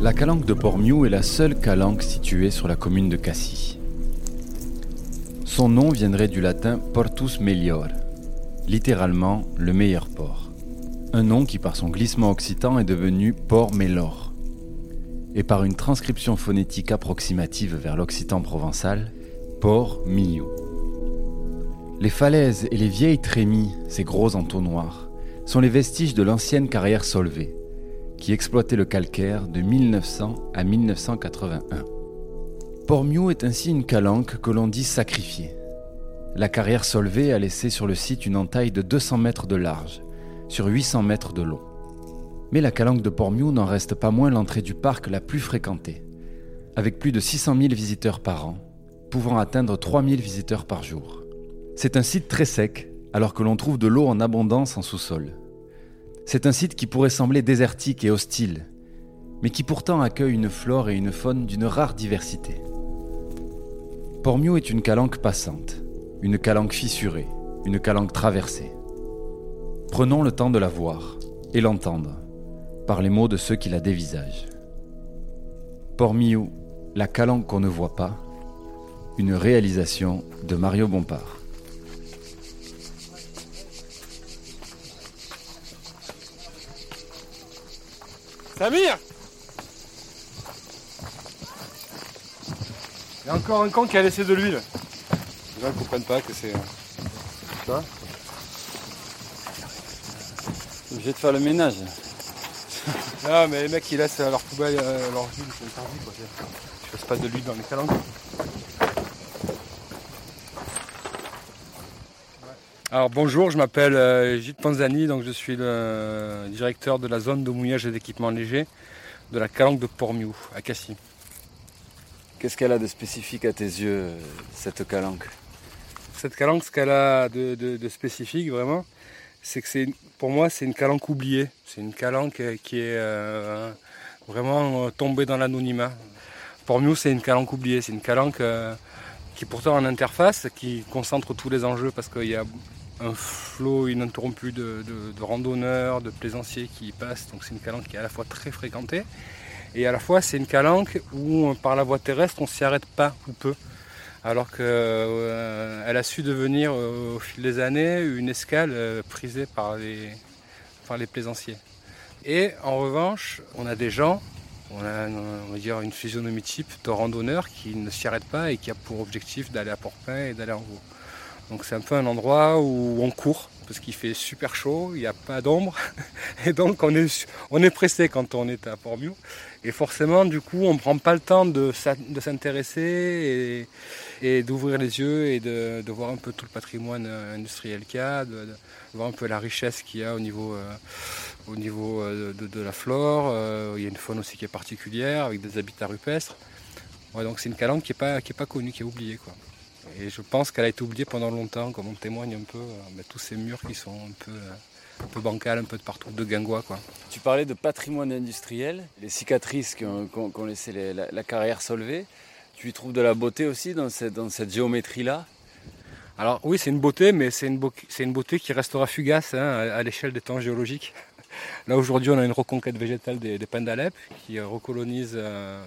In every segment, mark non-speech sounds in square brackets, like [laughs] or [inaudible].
La calanque de Port-Miou est la seule calanque située sur la commune de Cassis. Son nom viendrait du latin Portus Melior, littéralement le meilleur port. Un nom qui par son glissement occitan est devenu Port Melor. Et par une transcription phonétique approximative vers l'occitan provençal, Port Miou. Les falaises et les vieilles trémies, ces gros entonnoirs, sont les vestiges de l'ancienne carrière Solvay, qui exploitait le calcaire de 1900 à 1981. Port-Miou est ainsi une calanque que l'on dit sacrifiée. La carrière Solvay a laissé sur le site une entaille de 200 mètres de large, sur 800 mètres de long. Mais la calanque de Port-Miou n'en reste pas moins l'entrée du parc la plus fréquentée, avec plus de 600 000 visiteurs par an, pouvant atteindre 3 000 visiteurs par jour. C'est un site très sec, alors que l'on trouve de l'eau en abondance en sous-sol. C'est un site qui pourrait sembler désertique et hostile, mais qui pourtant accueille une flore et une faune d'une rare diversité. Port-Miou est une calanque passante, une calanque fissurée, une calanque traversée. Prenons le temps de la voir et l'entendre, par les mots de ceux qui la dévisagent. Port-Miou, la calanque qu'on ne voit pas, une réalisation de Mario Bompard. Samir Il y a encore un con qui a laissé de l'huile. Les gens ne comprennent pas que c'est. Tu vois Obligé de faire le ménage. Non, mais les mecs ils laissent leur poubelle, euh, leur huile, c'est interdit quoi. Je fasse pas de l'huile dans les calanques. Alors bonjour, je m'appelle euh, Gilles Panzani, donc je suis le directeur de la zone de mouillage et d'équipement léger de la calanque de Port-Miou à Cassis. Qu'est-ce qu'elle a de spécifique à tes yeux, cette calanque? Cette calanque, ce qu'elle a de, de- de spécifique vraiment, c'est que c'est pour moi c'est une calanque oubliée. C'est une calanque euh, qui est euh, vraiment euh, tombée dans l'anonymat. Port-Miou c'est une calanque oubliée, c'est une calanque euh, qui est pourtant en interface, qui concentre tous les enjeux parce qu'il y a un flot ininterrompu de, de- randonneurs, de plaisanciers qui y passent. Donc c'est une calanque qui est à la fois très fréquentée et à la fois c'est une calanque où par la voie terrestre on s'y arrête pas ou peu. Alors qu'elle a su devenir euh, au fil des années une escale euh, prisée par les, les plaisanciers. Et en revanche, on a des gens, on a va dire une physionomie type de randonneurs qui ne s'y arrêtent pas et qui a pour objectif d'aller à Port-Pain et d'aller en haut. Donc c'est un peu un endroit où on court parce qu'il fait super chaud, il n'y a pas d'ombre [laughs] et donc on est, on est pressé quand on est à Port-Miou. Et forcément, du coup, on ne prend pas le temps de s'intéresser et, d'ouvrir les yeux et de, voir un peu tout le patrimoine euh, industriel qu'il y a, de, voir un peu la richesse qu'il y a au niveau, euh, au niveau euh, de, la flore. Il y a une faune aussi qui est particulière avec des habitats rupestres. Donc c'est une calanque qui n'est pas, pas connue, qui est oubliée. Quoi. Et je pense qu'elle a été oubliée pendant longtemps, comme on témoigne un peu euh, ben, tous ces murs qui sont un peu, euh, un peu bancals, un peu de partout, de guingois. Quoi. Tu parlais de patrimoine industriel, les cicatrices qu'ont qu'ont- qu'ont laissé les- la, la carrière Solvay. Tu y trouves de la beauté aussi dans cette, dans cette géométrie-là? Alors oui, c'est une beauté, mais c'est une, beauté qui restera fugace hein, à, à l'échelle des temps géologiques. Là aujourd'hui on a une reconquête végétale des, pins d'Alep qui recolonise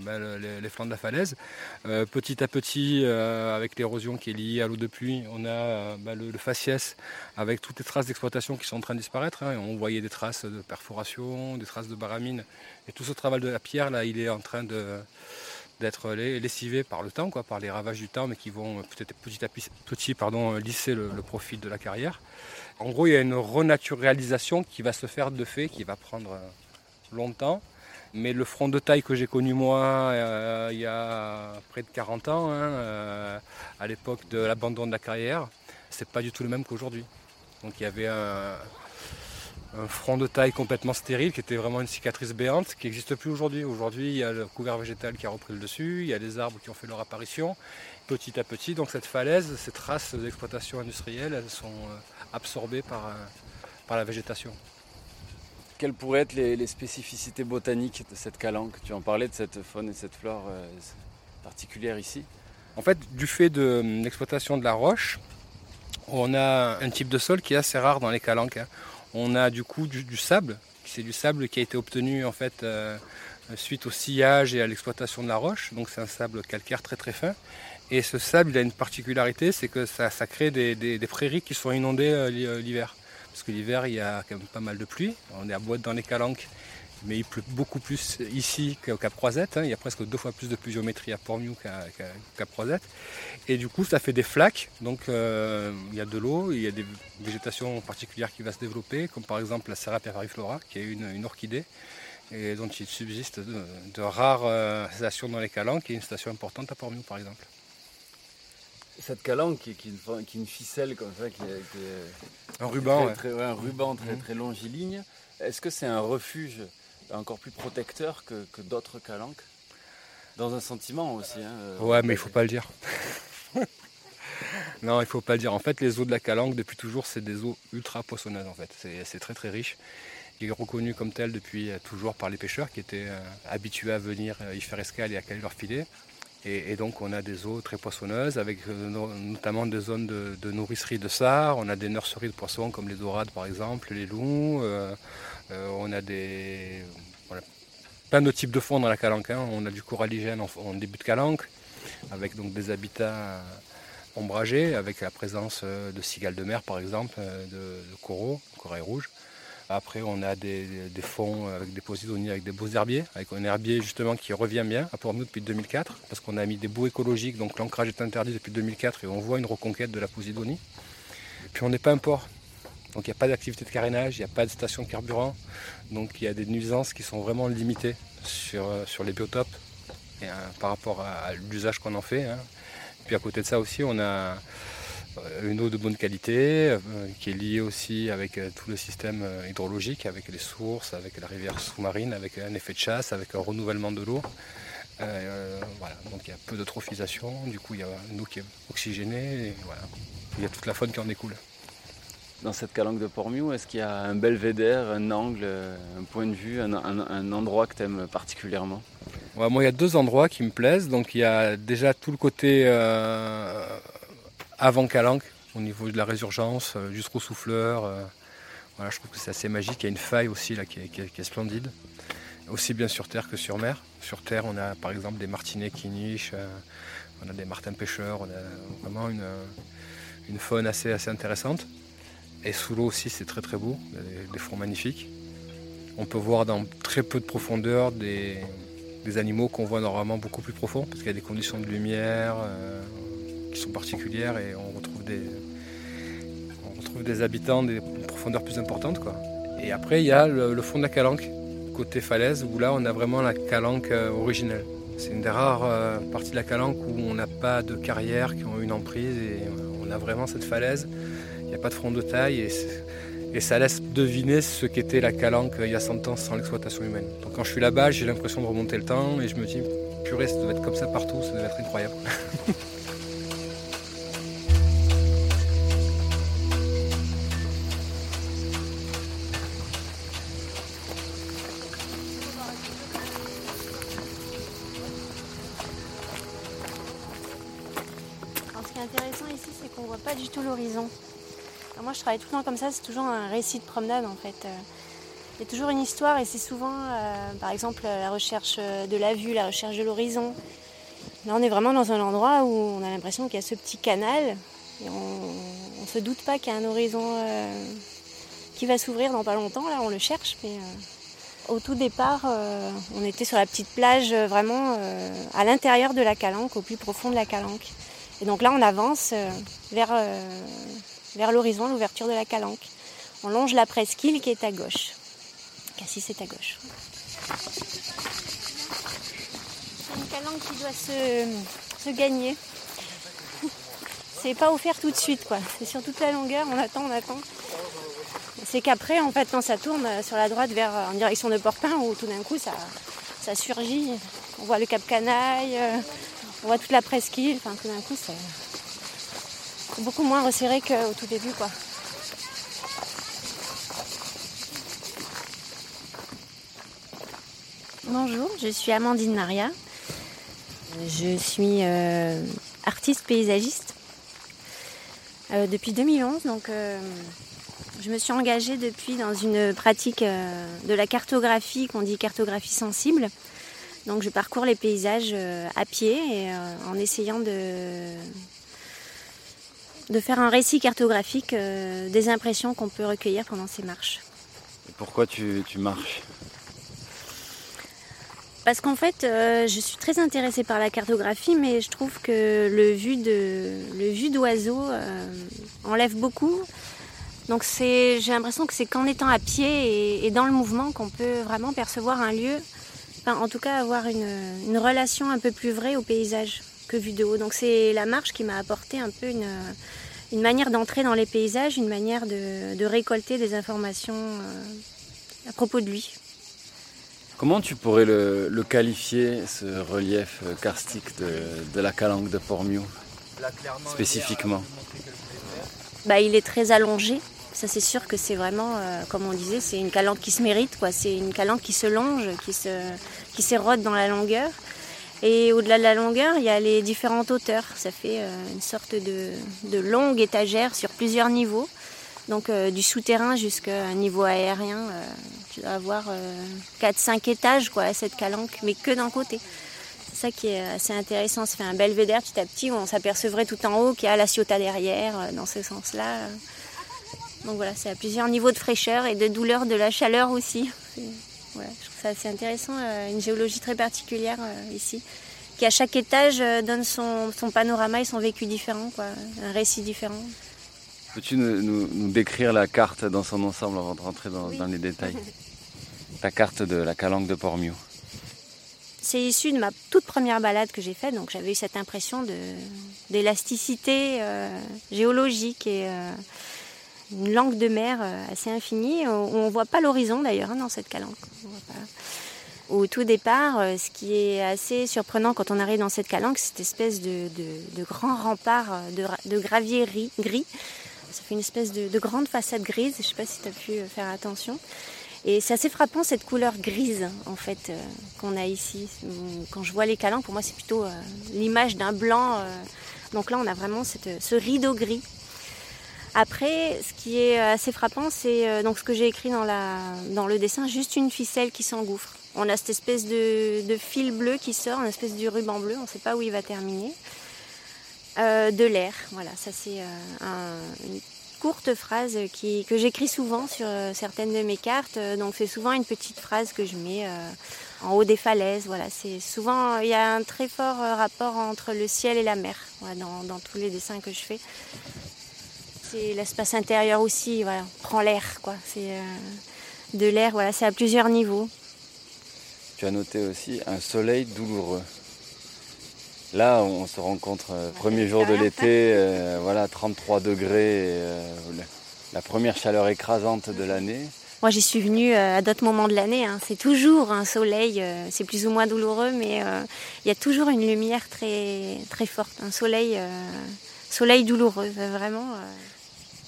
ben, les, flancs de la falaise. petit à petit, avec l'érosion qui est liée à l'eau de pluie, on a ben, le, faciès avec toutes les traces d'exploitation qui sont en train de disparaître. Hein. On voyait des traces de perforation, des traces de baramine. Et tout ce travail de la pierre là, il est en train d'être lessivés par le temps, quoi, par les ravages du temps, mais qui vont peut-être petit à petit pardon, lisser le, profil de la carrière. En gros, il y a une renaturalisation qui va se faire de fait, qui va prendre euh, longtemps. Mais le front de taille que j'ai connu moi euh, il y a près de 40 ans, hein, euh, à l'époque de l'abandon de la carrière, c'est pas du tout le même qu'aujourd'hui. Donc il y avait un, un front de taille complètement stérile qui était vraiment une cicatrice béante qui n'existe plus aujourd'hui. Aujourd'hui, il y a le couvert végétal qui a repris le dessus, il y a les arbres qui ont fait leur apparition petit à petit. Donc cette falaise, ces traces d'exploitation industrielle, elles sont euh, absorbées par, euh, par la végétation. Quelles pourraient être les, spécificités botaniques de cette calanque? Tu en parlais de cette faune et cette flore euh, particulière ici En fait, du fait de l'exploitation de la roche, on a un type de sol qui est assez rare dans les calanques. Hein. On a du coup du, sable, c'est du sable qui a été obtenu en fait euh, suite au sillage et à l'exploitation de la roche. Donc c'est un sable calcaire très très fin. Et ce sable, a une particularité, c'est que ça, crée des, prairies qui sont inondées euh, euh, l'hiver. Parce que l'hiver, il y a quand même pas mal de pluie. On est à boîte dans les calanques mais il pleut beaucoup plus ici qu'au Cap Croisette. Hein. Il y a presque deux fois plus de pluviométrie à Port-Miou qu'à Cap Croisette. Et du coup, ça fait des flaques. Donc, euh, il y a de l'eau, il y a des végétations particulières qui vont se développer, comme par exemple la Serra periflora, qui est une, orchidée, et dont il subsiste de, rares euh, stations dans les calanques, qui est une station importante à Port-Miou, par exemple. Cette calanque qui, qui, est une ficelle comme ça, qui est, un ruban, très, un ruban très, mmh. très longiligne. Est-ce que c'est un refuge encore plus protecteur que, d'autres calanques. Dans un sentiment aussi. Hein, euh, ouais, mais il faut pas le dire. [laughs] non, il faut pas le dire. En fait, les eaux de la calanque, depuis toujours, c'est des eaux ultra poissonneuses. En fait, c'est très très riche. Il est reconnu comme tel depuis euh, toujours par les pêcheurs qui étaient euh, habitués à venir y faire escale et à caler leur filet. Et, donc on a des eaux très poissonneuses avec notamment des zones de, nourricerie de sard. On a des nurseries de poissons comme les dorades par exemple, les loups. Euh, on a des, plein de types de fonds dans la calanque. Hein. On a du coralligène en, début de calanque, avec donc des habitats ombragés, avec la présence euh, de cigales de mer par exemple, euh, de, coraux, corail rouge. Après, on a des, fonds avec des posidonies, avec des beaux herbiers, avec un herbier justement qui revient bien à Port-Nous depuis 2004, parce qu'on a mis des bouts écologiques, donc l'ancrage est interdit depuis 2004 et on voit une reconquête de la posidonie. Puis on n'est pas un port, donc il n'y a pas d'activité de carénage, il n'y a pas de station de carburant. Donc il y a des nuisances qui sont vraiment limitées sur, euh, sur les biotopes euh, par rapport à, l'usage qu'on en fait. Hein. Puis à côté de ça aussi, on a euh, une eau de bonne qualité qui est liée aussi avec tout le système hydrologique, avec les sources, avec la rivière sous-marine, avec un effet de chasse, avec un renouvellement de l'eau. voilà. Donc il y a peu d'eutrophisation, du coup il y a une eau qui est oxygénée, voilà. il y a toute la faune qui en découle dans cette calanque de Pormiou Est-ce qu'il y a un belvédère, un angle, un point de vue, un, endroit que tu aimes particulièrement Moi, il y a deux endroits qui me plaisent. Donc, il y a déjà tout le côté euh, avant calanque, au niveau de la résurgence, euh, du trou souffleur. Euh, voilà, je trouve que c'est assez magique. Il y a une faille aussi là, qui, est, splendide. Aussi bien sur terre que sur mer. Sur terre, on a par exemple des martinets qui nichent, on a des martins pêcheurs, on a vraiment une, une faune assez intéressante. Et sous l'eau aussi, c'est très très beau, des, fonds magnifiques. On peut voir dans très peu de profondeur des, animaux qu'on voit normalement beaucoup plus profonds, parce qu'il y a des conditions de lumière euh, qui sont particulières et on retrouve des, on retrouve des habitants des profondeurs plus importantes. Quoi. Et après, il y a le, fond de la calanque, côté falaise, où là, on a vraiment la calanque euh, originelle. C'est une des rares euh, parties de la calanque où on n'a pas de carrière qui ont une emprise et on a vraiment cette falaise il n'y a pas de front de taille et, ça laisse deviner ce qu'était la calanque il y a 100 ans sans l'exploitation humaine. Donc quand je suis là-bas, j'ai l'impression de remonter le temps et je me dis, purée, ça doit être comme ça partout, ça doit être incroyable. [laughs] tout le temps comme ça, c'est toujours un récit de promenade en fait. Euh. Il y a toujours une histoire et c'est souvent, par exemple, la recherche de la vue, la recherche de l'horizon. Là, on est vraiment dans un endroit où on a l'impression qu'il y a ce petit canal et on ne se doute pas qu'il y a un horizon qui va s'ouvrir dans pas longtemps. Là, on le cherche, mais au tout départ, euh, on était sur la petite plage euh, vraiment euh, à l'intérieur de la Calanque, au plus profond de la Calanque. Et donc là, on avance vers, vers l'horizon, l'ouverture de la Calanque. On longe la presqu'île qui est à gauche. Cassis est à gauche. C'est une calanque qui doit se, gagner. C'est pas offert tout de suite, quoi. C'est sur toute la longueur, on attend, on attend c'est qu'après, en fait, quand ça tourne sur la droite vers, en direction de Porpin, où tout d'un coup, ça, ça surgit. On voit le Cap Canaille, euh, on voit toute la presqu'île. Enfin, tout d'un coup, c'est beaucoup moins resserré qu'au tout début, quoi. Bonjour, je suis Amandine Maria. Je suis euh, artiste paysagiste euh, depuis 2011, donc je me suis engagée depuis dans une pratique euh, de la cartographie qu'on dit cartographie sensible. Donc je parcours les paysages euh, à pied et euh, en essayant de, de faire un récit cartographique des impressions qu'on peut recueillir pendant ces marches. Et pourquoi tu, marches parce qu'en fait, je suis très intéressée par la cartographie, mais je trouve que le vu de le vu d'oiseau enlève beaucoup donc j'ai l'impression que c'est qu'en étant à pied et, dans le mouvement qu'on peut vraiment percevoir un lieu, en tout cas avoir une, relation un peu plus vraie au paysage que vu de haut. Donc c'est la marche qui m'a apporté un peu une, manière d'entrer dans les paysages, une manière de, récolter des informations euh, à propos de lui. Comment tu pourrais le, qualifier, ce relief karstique de, la calanque de Pormiou, spécifiquement? Bah, Il est très allongé, ça, c'est sûr que c'est vraiment, euh, comme on disait, c'est une calanque qui se mérite. quoi. C'est une calanque qui se longe, qui se, qui s'érode dans la longueur. Et au-delà de la longueur, il y a les différentes hauteurs. Ça fait euh, une sorte de, longue étagère sur plusieurs niveaux. Donc euh, du souterrain jusqu'à un niveau aérien, tu dois avoir 4-5 étages quoi, à cette calanque, mais que d'un côté. C'est ça qui est assez intéressant. Ça fait un belvédère petit à petit où on s'apercevrait tout en haut qu'il y a la Ciotat derrière, dans ce sens-là. Donc voilà, c'est à plusieurs niveaux de fraîcheur et de douleur de la chaleur aussi. Voilà, je trouve ça assez intéressant, euh, une géologie très particulière euh, ici, qui à chaque étage euh, donne son, panorama et son vécu différent, quoi, un récit différent. Peux-tu nous, décrire la carte dans son ensemble avant de rentrer dans, les détails [laughs] La carte de la calanque de Pormiou. C'est issu de ma toute première balade que j'ai faite, donc j'avais eu cette impression d'élasticité géologique et une langue de mer euh, assez infinie, où on ne voit pas l'horizon d'ailleurs hein, dans cette calanque. Au tout départ, euh, ce qui est assez surprenant quand on arrive dans cette calanque, c'est cette espèce de, de, grand rempart euh, de, gravier gris. Ça fait une espèce de, grande façade grise, je ne sais pas si tu as pu faire attention. Et c'est assez frappant cette couleur grise en fait qu'on a ici. Quand je vois les calanques, pour moi c'est plutôt l'image d'un blanc. donc là on a vraiment ce rideau gris après, ce qui est assez frappant, c'est euh, donc ce que j'ai écrit dans, la, dans le dessin, juste une ficelle qui s'engouffre. On a cette espèce de, fil bleu qui sort, une espèce de ruban bleu, on ne sait pas où il va terminer. Euh, de l'air, voilà, ça c'est euh, une courte phrase que j'écris souvent sur certaines de mes cartes. Donc c'est souvent une petite phrase que je mets en haut des falaises. Voilà, c'est souvent il y a un très fort rapport entre le ciel et la mer dans tous les dessins que je fais. C'est l'espace intérieur aussi, voilà, on prend l'air, quoi. C'est euh, de l'air, voilà, c'est à plusieurs niveaux. Tu as noté aussi un soleil douloureux. Là, on se rencontre euh, premier jour de l'été, euh, voilà, 33 degrés, la première chaleur écrasante de l'année. Moi, j'y suis venue à d'autres moments de l'année. Hein. C'est toujours un soleil, c'est plus ou moins douloureux, mais il y a toujours une lumière très, très forte, un soleil, soleil douloureux, vraiment.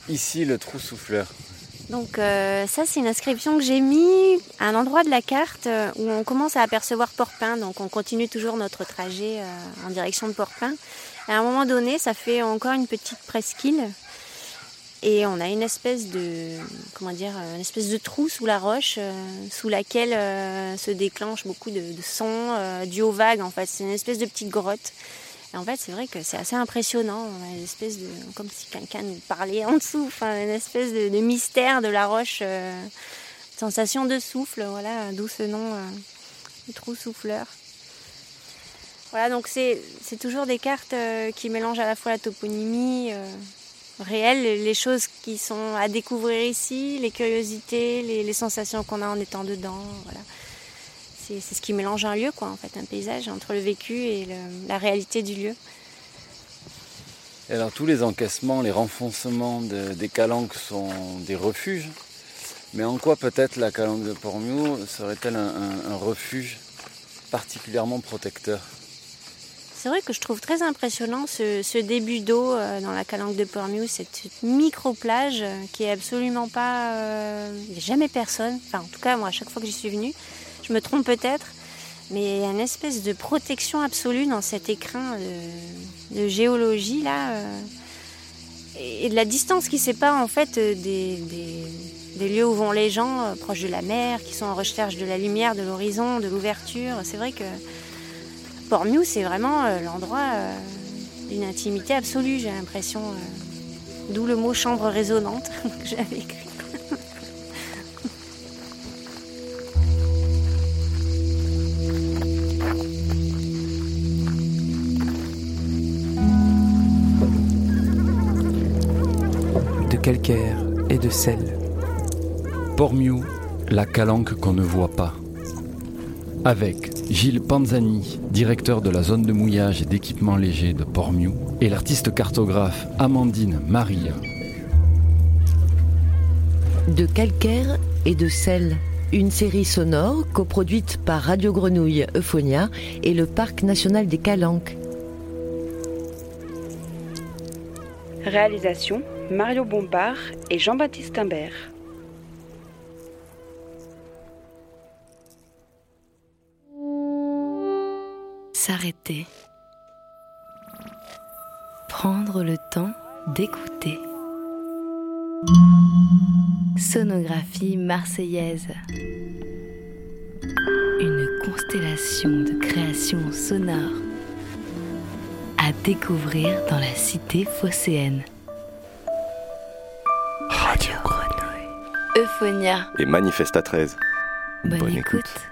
Ici, le trou souffleur. Donc euh, ça, c'est une inscription que j'ai mis à un endroit de la carte euh, où on commence à apercevoir Porpin. Donc on continue toujours notre trajet euh, en direction de Porpin. À un moment donné, ça fait encore une petite presqu'île. Et on a une espèce de, comment dire, une espèce de trou sous la roche, sous laquelle se déclenchent beaucoup de, de sons dus aux vagues. En fait, c'est une espèce de petite grotte. En fait, c'est vrai que c'est assez impressionnant. Une espèce de, comme si quelqu'un nous parlait en dessous. Une espèce de, mystère de la roche, euh, sensation de souffle. Voilà, d'où ce nom, euh, le trou souffleur. Voilà, donc c'est toujours des cartes euh, qui mélangent à la fois la toponymie euh, réelle, les choses qui sont à découvrir ici, les curiosités, les, sensations qu'on a en étant dedans. C'est ce qui mélange un lieu, quoi, en fait, un paysage entre le vécu et le- la réalité du lieu. Et alors tous les encaissements, les renfoncements de- des calanques sont des refuges. Mais en quoi peut-être la calanque de Pormiou serait-elle un, un- un refuge particulièrement protecteur? C'est vrai que je trouve très impressionnant ce, ce début d'eau euh, dans la calanque de Pormiou, cette micro-plage euh, qui est absolument pas... euh, Il n'y a jamais personne. Enfin, en tout cas, moi, à chaque fois que j'y suis venue, je me trompe peut-être, mais il y a une espèce de protection absolue dans cet écrin de, géologie, là. euh, et, de la distance qui sépare, en fait, euh, des, lieux où vont les gens, euh, proches de la mer, qui sont en recherche de la lumière, de l'horizon, de l'ouverture. C'est vrai que... Pormiou, c'est vraiment l'endroit d'une intimité absolue, j'ai l'impression. D'où le mot chambre résonante [laughs] que j'avais écrit. Calcaire et de sel. Pormiou, la calanque qu'on ne voit pas. Avec Gilles Panzani, directeur de la zone de mouillage et d'équipement léger de Pormiou, et l'artiste cartographe Amandine Maria. De calcaire et de sel. Une série sonore coproduite par Radio Grenouille Euphonia et le Parc national des Calanques. Réalisation Mario Bompard et Jean-Baptiste Imbert. S'arrêter. Prendre le temps d'écouter. Sonographie marseillaise. Une constellation de créations sonores à découvrir dans la cité phocéenne. Euphonia. et Manifesta 13. Bonne, Bonne écoute. écoute.